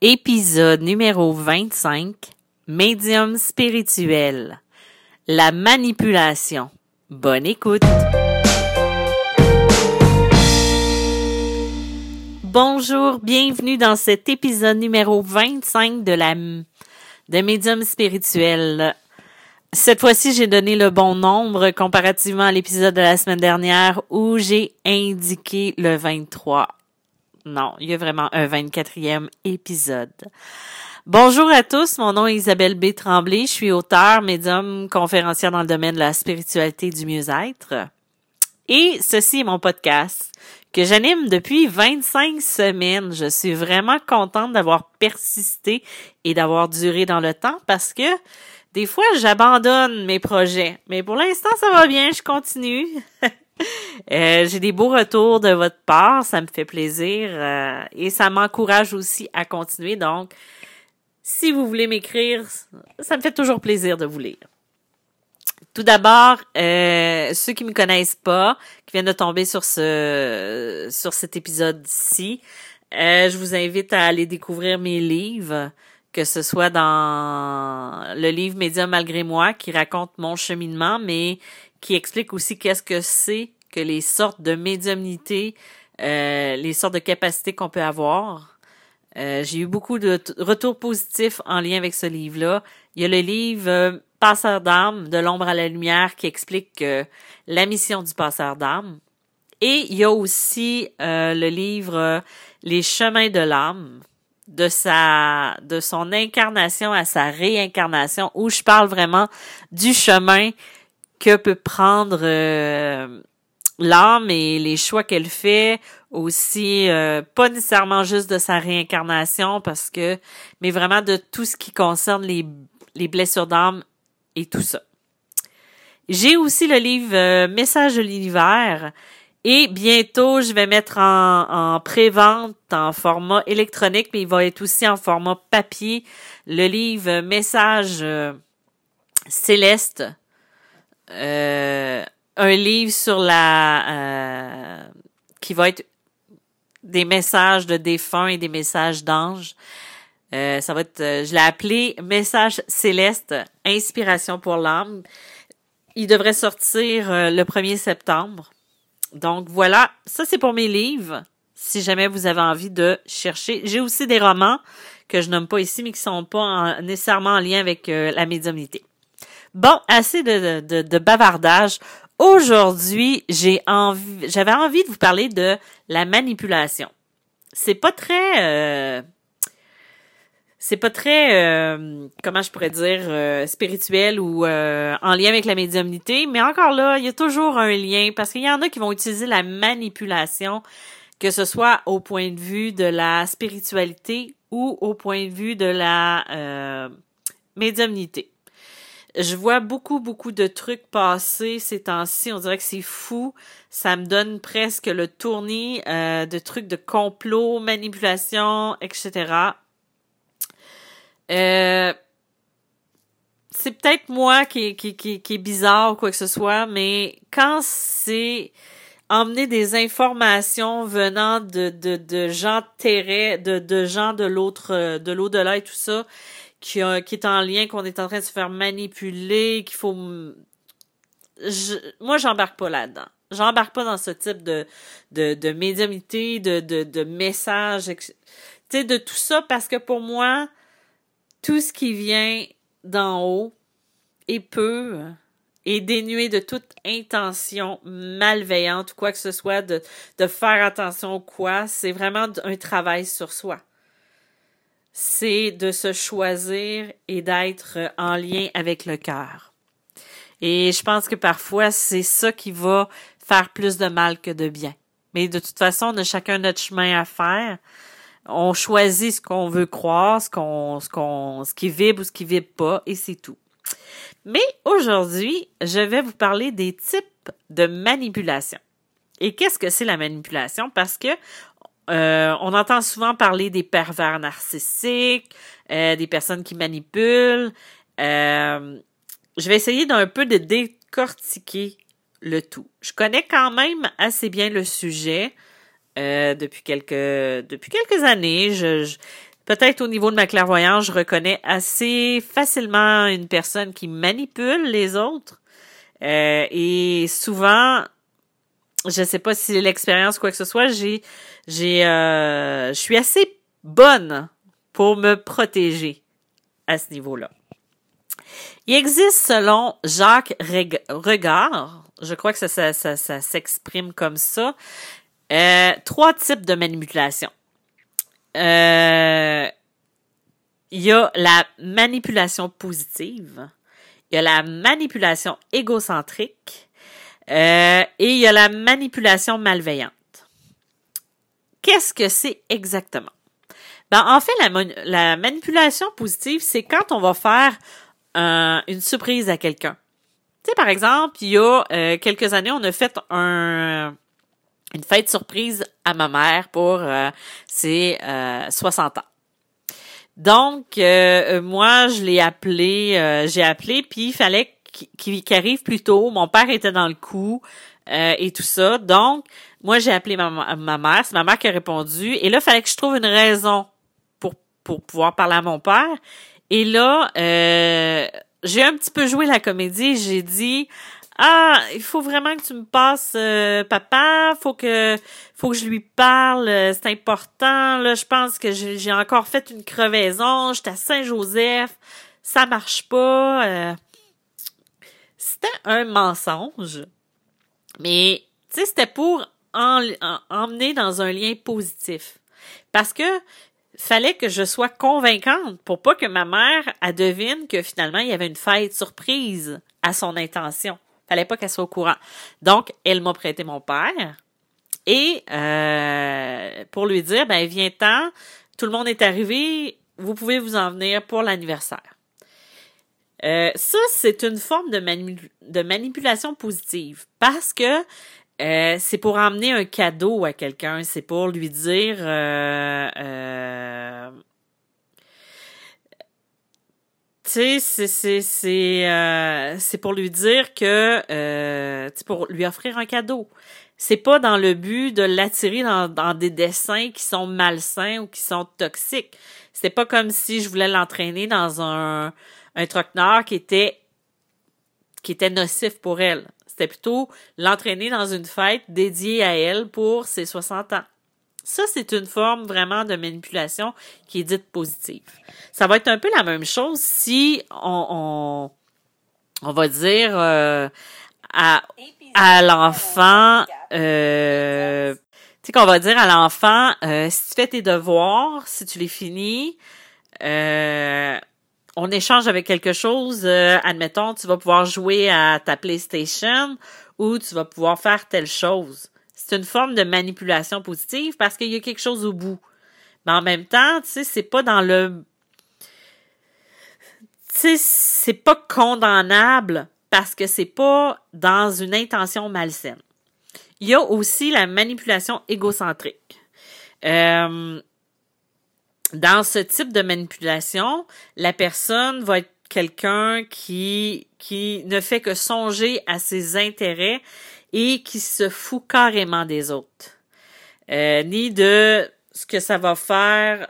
Épisode numéro 25. Médium spirituel. La manipulation. Bonne écoute. Bonjour, bienvenue dans cet épisode numéro 25 de la de Médium spirituel. Cette fois-ci, j'ai donné le bon nombre comparativement à l'épisode de la semaine dernière où j'ai indiqué le 23. Non, il y a vraiment un 24e épisode. Bonjour à tous, mon nom est Isabelle B. Tremblay, je suis auteur, médium, conférencière dans le domaine de la spiritualité du mieux-être. Et ceci est mon podcast que j'anime depuis 25 semaines. Je suis vraiment contente d'avoir persisté et d'avoir duré dans le temps parce que des fois, j'abandonne mes projets. Mais pour l'instant, ça va bien, je continue. Euh, j'ai des beaux retours de votre part, ça me fait plaisir euh, et ça m'encourage aussi à continuer. Donc, si vous voulez m'écrire, ça me fait toujours plaisir de vous lire. Tout d'abord, euh, ceux qui me connaissent pas, qui viennent de tomber sur ce sur cet épisode-ci, je vous invite à aller découvrir mes livres, que ce soit dans le livre Médium malgré moi qui raconte mon cheminement, mais qui explique aussi qu'est-ce que c'est que les sortes de médiumnité, euh, les sortes de capacités qu'on peut avoir. Euh, j'ai eu beaucoup de retours positifs en lien avec ce livre-là. Il y a le livre euh, Passeur d'âme, de l'ombre à la lumière, qui explique la mission du passeur d'âme. Et il y a aussi le livre Les chemins de l'âme, de sa, de son incarnation à sa réincarnation, où je parle vraiment du chemin que peut prendre euh, l'âme et les choix qu'elle fait aussi euh, pas nécessairement juste de sa réincarnation parce que mais vraiment de tout ce qui concerne les, les blessures d'âme et tout ça. J'ai aussi le livre euh, Message de l'univers et bientôt je vais mettre en, en pré-vente en format électronique mais il va être aussi en format papier le livre Message céleste euh, un livre sur la euh, qui va être des messages de défunts et des messages d'anges. Euh, ça va être, je l'ai appelé Message céleste, inspiration pour l'âme. Il devrait sortir le 1er septembre. Donc voilà, ça c'est pour mes livres. Si jamais vous avez envie de chercher, j'ai aussi des romans que je nomme pas ici, mais qui sont pas nécessairement en lien avec la médiumnité. Bon, assez de, de, de bavardage. Aujourd'hui, j'ai envie, j'avais envie de vous parler de la manipulation. C'est pas très, euh, c'est pas très, euh, comment je pourrais dire, euh, spirituel ou en lien avec la médiumnité, mais encore là, il y a toujours un lien parce qu'il y en a qui vont utiliser la manipulation, que ce soit au point de vue de la spiritualité ou au point de vue de la médiumnité je vois beaucoup, beaucoup de trucs passer ces temps-ci. On dirait que c'est fou. Ça me donne presque le tournis euh, de trucs de complot, manipulation, etc. Euh, c'est peut-être moi qui, est bizarre ou quoi que ce soit, mais quand c'est emmener des informations venant de, de, de gens de, de gens de l'autre, de l'au-delà et tout ça, qui, qui est en lien, qu'on est en train de se faire manipuler, qu'il faut... Je, moi, j'embarque pas là-dedans. J'embarque pas dans ce type de, de, de médiumité, de, de, de messages, tu sais, de tout ça, parce que pour moi, tout ce qui vient d'en haut est peu et dénué de toute intention malveillante ou quoi que ce soit, de, de faire attention au quoi. C'est vraiment un travail sur soi c'est de se choisir et d'être en lien avec le cœur. Et je pense que parfois, c'est ça qui va faire plus de mal que de bien. Mais de toute façon, on a chacun notre chemin à faire. On choisit ce qu'on veut croire, ce qu'on, ce qu'on, ce qui vibre ou ce qui vibre pas, et c'est tout. Mais aujourd'hui, je vais vous parler des types de manipulation. Et qu'est-ce que c'est la manipulation? Parce que euh, on entend souvent parler des pervers narcissiques, euh, des personnes qui manipulent. Euh, je vais essayer d'un peu de décortiquer le tout. Je connais quand même assez bien le sujet depuis quelques depuis quelques années. Peut-être au niveau de ma clairvoyance, je reconnais assez facilement une personne qui manipule les autres. Et souvent, je sais pas si l'expérience quoi que ce soit, j'ai, j'ai, euh, je suis assez bonne pour me protéger à ce niveau-là. Il existe, selon Jacques Regard, je crois que ça s'exprime comme ça, euh, trois types de manipulation. Euh, il y a la manipulation positive, il y a la manipulation égocentrique euh, et il y a la manipulation malveillante. Qu'est-ce que c'est exactement? Ben, en fait, la, la manipulation positive, c'est quand on va faire une surprise à quelqu'un. Tu sais, par exemple, il y a euh, quelques années, on a fait un, une fête surprise à ma mère pour euh, ses 60 ans. Donc, moi, je l'ai appelé, j'ai appelé, puis il fallait qu'il arrive plus tôt. Mon père était dans le coup et tout ça. Donc, moi, j'ai appelé ma, ma mère. C'est ma mère qui a répondu. Et là, il fallait que je trouve une raison pour, pour pouvoir parler à mon père. Et là, euh, j'ai un petit peu joué la comédie. J'ai dit ah, il faut vraiment que tu me passes euh, papa, faut que faut que je lui parle, euh, c'est important là, je pense que j'ai encore fait une crevaison, j'étais à Saint-Joseph, ça marche pas. C'était un mensonge. Mais c'était pour en, emmener dans un lien positif. Parce que fallait que je sois convaincante pour pas que ma mère elle devine que finalement il y avait une fête surprise à son intention. Fallait pas qu'elle soit au courant. Donc elle m'a prêté mon père et euh, pour lui dire ben viens-t'en, tout le monde est arrivé, vous pouvez vous en venir pour l'anniversaire. Euh, ça, c'est une forme de, manipulation positive parce que euh, c'est pour emmener un cadeau à quelqu'un, c'est pour lui dire euh, euh, tu sais, c'est c'est c'est euh, c'est pour lui dire que euh, pour lui offrir un cadeau. C'est pas dans le but de l'attirer dans, dans des dessins qui sont malsains ou qui sont toxiques. C'est pas comme si je voulais l'entraîner dans un un troquenard qui était nocif pour elle. C'était plutôt l'entraîner dans une fête dédiée à elle pour ses 60 ans. Ça, c'est une forme vraiment de manipulation qui est dite positive. Ça va être un peu la même chose si on, on, va dire euh, à, à l'enfant, euh, tu sais qu'on va dire à l'enfant, euh, si tu fais tes devoirs, si tu les finis, on échange avec quelque chose, euh, admettons, tu vas pouvoir jouer à ta PlayStation ou tu vas pouvoir faire telle chose. C'est une forme de manipulation positive parce qu'il y a quelque chose au bout. Mais en même temps, tu sais, c'est pas dans le tu sais, c'est pas condamnable parce que c'est pas dans une intention malsaine. Il y a aussi la manipulation égocentrique. Euh, dans ce type de manipulation, la personne va être quelqu'un qui, qui ne fait que songer à ses intérêts et qui se fout carrément des autres. Euh, ni de ce que ça va faire,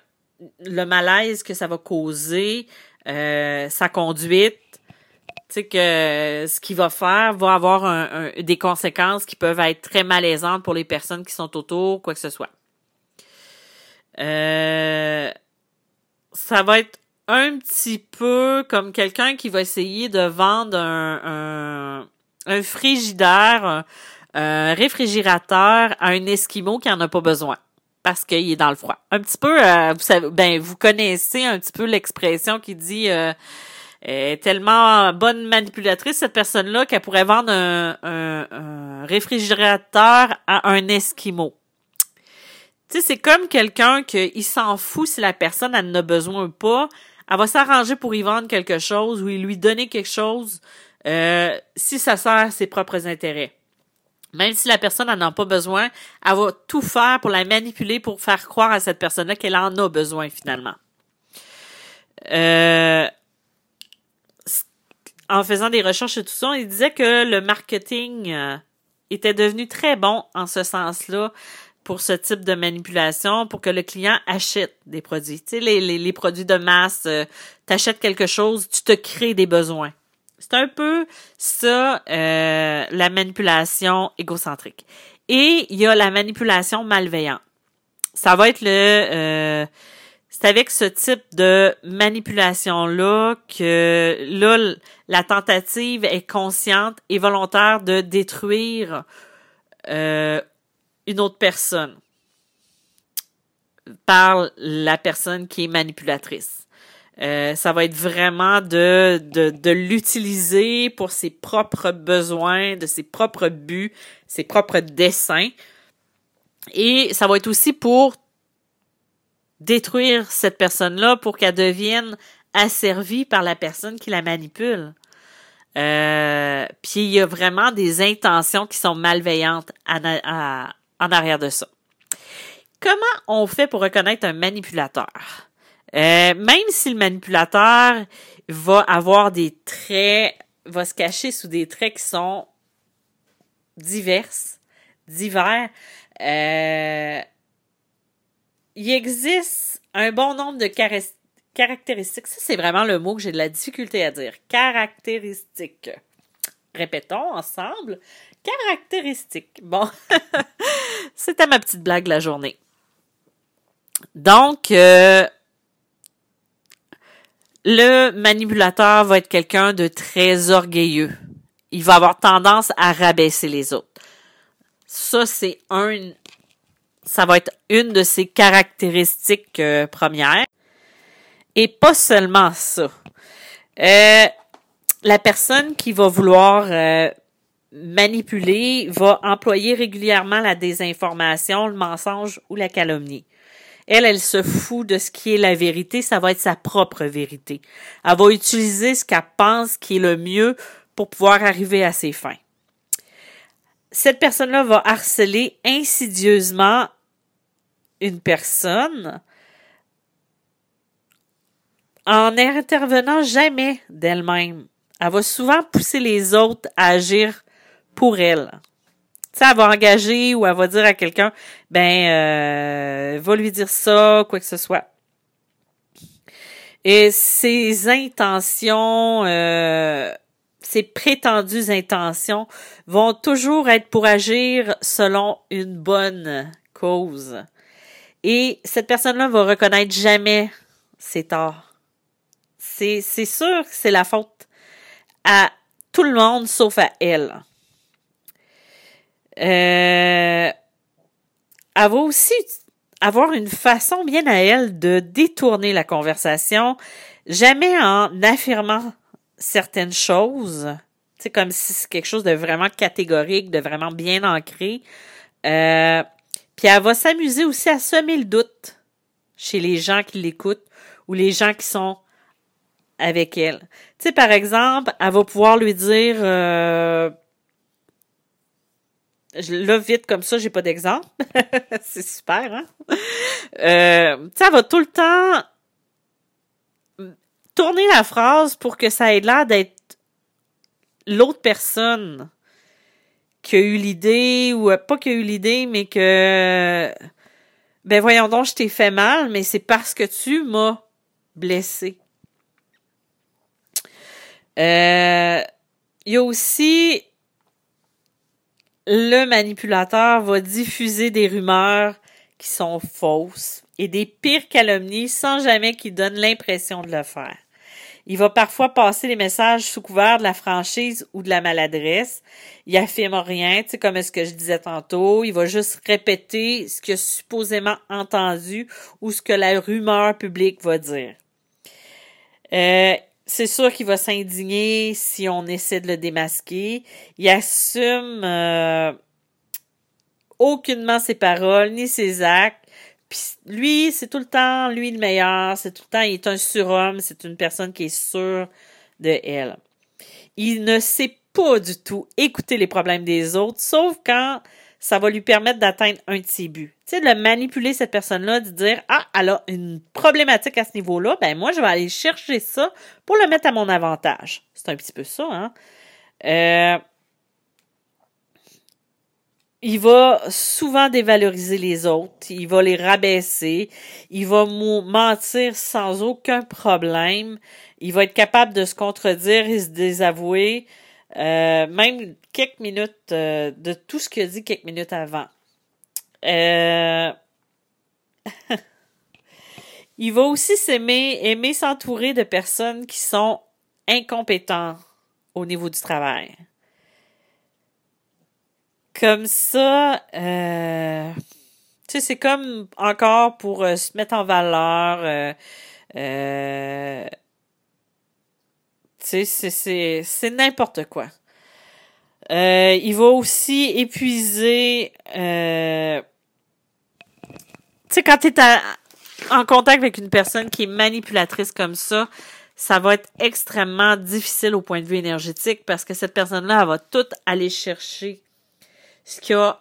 le malaise que ça va causer, euh, sa conduite, tu sais que ce qu'il va faire va avoir des conséquences qui peuvent être très malaisantes pour les personnes qui sont autour, quoi que ce soit. Euh, ça va être un petit peu comme quelqu'un qui va essayer de vendre un, un, frigidaire, un, réfrigérateur à un Esquimau qui en a pas besoin parce qu'il est dans le froid. Un petit peu, euh, vous savez, ben vous connaissez un petit peu l'expression qui dit euh, est tellement bonne manipulatrice cette personne-là qu'elle pourrait vendre un, un réfrigérateur à un Esquimau. Tu sais, c'est comme quelqu'un qui s'en fout si la personne en a besoin ou pas. Elle va s'arranger pour y vendre quelque chose ou lui donner quelque chose euh, si ça sert à ses propres intérêts. Même si la personne n'en a pas besoin, elle va tout faire pour la manipuler pour faire croire à cette personne-là qu'elle en a besoin finalement. Euh, en faisant des recherches et tout ça, il disait que le marketing euh, était devenu très bon en ce sens-là pour ce type de manipulation pour que le client achète des produits. Tu sais, les, les, produits de masse, euh, quelque chose, tu te crées des besoins. C'est un peu ça, euh, la manipulation égocentrique. Et il y a la manipulation malveillante. Ça va être le... Euh, c'est avec ce type de manipulation-là que là, la tentative est consciente et volontaire de détruire euh, une autre personne par la personne qui est manipulatrice. Euh, ça va être vraiment de, de, l'utiliser pour ses propres besoins, de ses propres buts, ses propres desseins. Et ça va être aussi pour détruire cette personne-là pour qu'elle devienne asservie par la personne qui la manipule. Euh, puis il y a vraiment des intentions qui sont malveillantes en arrière de ça. Comment on fait pour reconnaître un manipulateur? Euh, même si le manipulateur va avoir des traits, va se cacher sous des traits qui sont divers, divers, euh, il existe un bon nombre de caractéristiques. Ça, c'est vraiment le mot que j'ai de la difficulté à dire. Caractéristiques. Répétons ensemble. Caractéristiques. Bon, c'était ma petite blague la journée. Donc, euh, le manipulateur va être quelqu'un de très orgueilleux. Il va avoir tendance à rabaisser les autres. Ça, c'est un, ça va être une de ses caractéristiques euh, premières. Et pas seulement ça. Euh, la personne qui va vouloir euh, manipuler va employer régulièrement la désinformation, le mensonge ou la calomnie. Elle, elle se fout de ce qui est la vérité, ça va être sa propre vérité. Elle va utiliser ce qu'elle pense qui est le mieux pour pouvoir arriver à ses fins. Cette personne-là va harceler insidieusement une personne en n'intervenant jamais d'elle-même. Elle va souvent pousser les autres à agir pour elle. Tu sais, elle va engager ou elle va dire à quelqu'un, ben, euh, va lui dire ça, quoi que ce soit. Et ses intentions, euh, ses prétendues intentions vont toujours être pour agir selon une bonne cause. Et cette personne-là va reconnaître jamais ses torts. C'est, c'est sûr que c'est la faute à tout le monde sauf à elle. Euh, elle va aussi avoir une façon bien à elle de détourner la conversation, jamais en affirmant certaines choses, c'est comme si c'est quelque chose de vraiment catégorique, de vraiment bien ancré. Euh, puis elle va s'amuser aussi à semer le doute chez les gens qui l'écoutent ou les gens qui sont avec elle. Tu sais, par exemple, elle va pouvoir lui dire euh, là, vite comme ça, j'ai pas d'exemple. c'est super, hein? Euh, tu sais, elle va tout le temps tourner la phrase pour que ça ait l'air d'être l'autre personne qui a eu l'idée ou pas qui a eu l'idée, mais que ben voyons donc, je t'ai fait mal, mais c'est parce que tu m'as blessé. Euh, il y a aussi le manipulateur va diffuser des rumeurs qui sont fausses et des pires calomnies sans jamais qu'il donne l'impression de le faire. Il va parfois passer les messages sous couvert de la franchise ou de la maladresse. Il affirme rien, tu sais, comme ce que je disais tantôt. Il va juste répéter ce qu'il a supposément entendu ou ce que la rumeur publique va dire. Euh, c'est sûr qu'il va s'indigner si on essaie de le démasquer. Il assume euh, aucunement ses paroles ni ses actes. Puis lui, c'est tout le temps lui le meilleur, c'est tout le temps, il est un surhomme, c'est une personne qui est sûre de elle. Il ne sait pas du tout écouter les problèmes des autres, sauf quand ça va lui permettre d'atteindre un de ses buts. Tu sais, de manipuler cette personne-là, de dire Ah, elle a une problématique à ce niveau-là, ben moi, je vais aller chercher ça pour le mettre à mon avantage. C'est un petit peu ça, hein? Euh, il va souvent dévaloriser les autres, il va les rabaisser, il va mentir sans aucun problème, il va être capable de se contredire et se désavouer, euh, même quelques minutes euh, de tout ce qu'il a dit quelques minutes avant. Euh, il va aussi s'aimer, aimer s'entourer de personnes qui sont incompétentes au niveau du travail. Comme ça, tu sais, c'est comme encore pour se mettre en valeur. Euh, euh tu sais, c'est n'importe quoi. il va aussi épuiser. tu sais, quand tu es en contact avec une personne qui est manipulatrice comme ça, ça va être extrêmement difficile au point de vue énergétique parce que cette personne-là, elle va tout aller chercher ce qu'il y a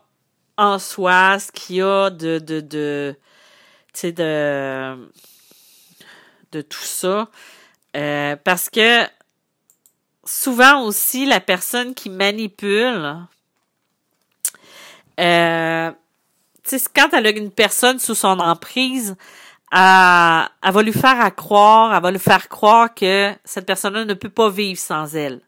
en soi, ce qu'il y a de, de, de, tu sais, de, de tout ça. Euh, parce que souvent aussi, la personne qui manipule, euh, quand elle a une personne sous son emprise, elle, elle va lui faire à croire, elle va lui faire croire que cette personne-là ne peut pas vivre sans elle.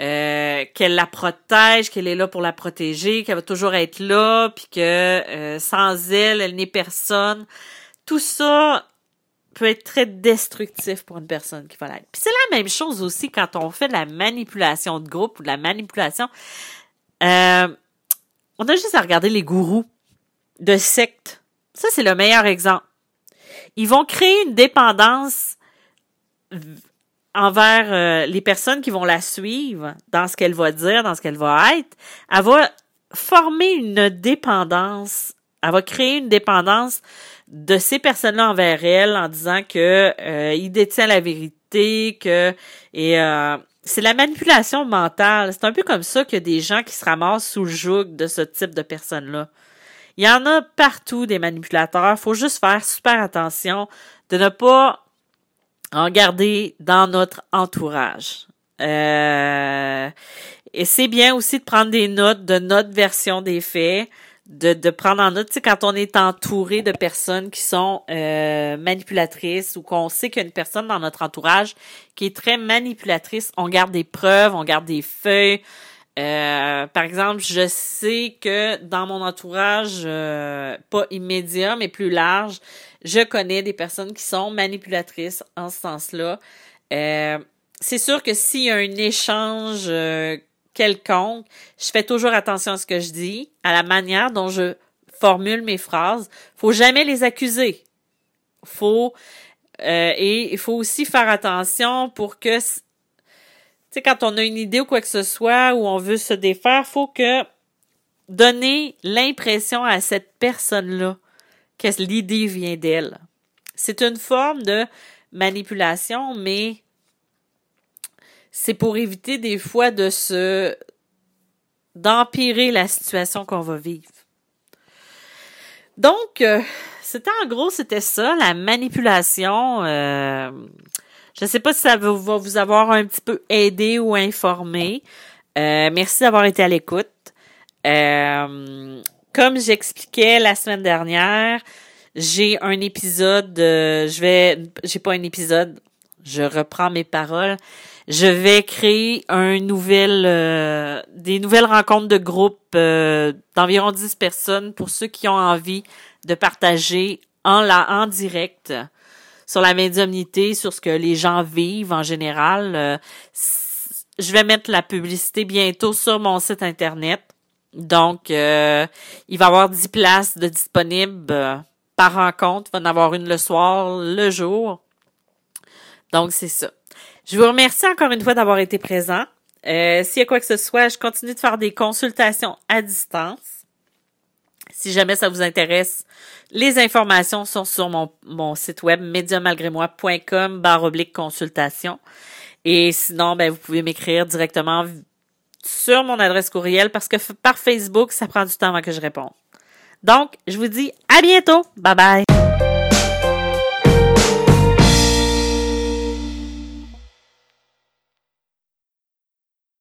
Euh, qu'elle la protège, qu'elle est là pour la protéger, qu'elle va toujours être là, puis que euh, sans elle, elle n'est personne. Tout ça peut être très destructif pour une personne qui va l'être. Puis c'est la même chose aussi quand on fait de la manipulation de groupe ou de la manipulation. Euh, on a juste à regarder les gourous de sectes. Ça, c'est le meilleur exemple. Ils vont créer une dépendance envers euh, les personnes qui vont la suivre dans ce qu'elle va dire, dans ce qu'elle va être, elle va former une dépendance, elle va créer une dépendance de ces personnes-là envers elle en disant que euh, il détient la vérité, que et euh, c'est la manipulation mentale. C'est un peu comme ça que des gens qui se ramassent sous le joug de ce type de personnes-là. Il y en a partout des manipulateurs. Faut juste faire super attention de ne pas en garder dans notre entourage. Euh, et c'est bien aussi de prendre des notes de notre version des faits, de, prendre en note, tu quand on est entouré de personnes qui sont euh, manipulatrices ou qu'on sait qu'il y a une personne dans notre entourage qui est très manipulatrice, on garde des preuves, on garde des feuilles. Euh, par exemple, je sais que dans mon entourage, pas immédiat, mais plus large, je connais des personnes qui sont manipulatrices en ce sens-là. Euh, c'est sûr que s'il y a un échange euh, quelconque, je fais toujours attention à ce que je dis, à la manière dont je formule mes phrases. Faut jamais les accuser. Faut euh, et il faut aussi faire attention pour que tu sais quand on a une idée ou quoi que ce soit ou on veut se défaire, faut que donner l'impression à cette personne-là que l'idée vient d'elle. C'est une forme de manipulation, mais c'est pour éviter des fois de se d'empirer la situation qu'on va vivre. Donc, euh, c'était en gros, c'était ça, la manipulation. Euh, je ne sais pas si ça va vous avoir un petit peu aidé ou informé. Euh, merci d'avoir été à l'écoute. Euh, comme j'expliquais la semaine dernière, j'ai un épisode, je vais, j'ai pas un épisode, je reprends mes paroles. Je vais créer un nouvel, euh, des nouvelles rencontres de groupe euh, d'environ 10 personnes pour ceux qui ont envie de partager en la, en direct sur la médiumnité, sur ce que les gens vivent en général. Euh, je vais mettre la publicité bientôt sur mon site internet. Donc, il va y avoir 10 places de disponibles par rencontre. Il va en avoir une le soir, le jour. Donc, c'est ça. Je vous remercie encore une fois d'avoir été présent. Euh, S'il y a quoi que ce soit, je continue de faire des consultations à distance. Si jamais ça vous intéresse, les informations sont sur mon, mon site web médiamalgrémoi.com barre oblique consultation. Et sinon, ben, vous pouvez m'écrire directement sur mon adresse courriel parce que par Facebook, ça prend du temps avant que je réponde. Donc, je vous dis à bientôt. Bye bye.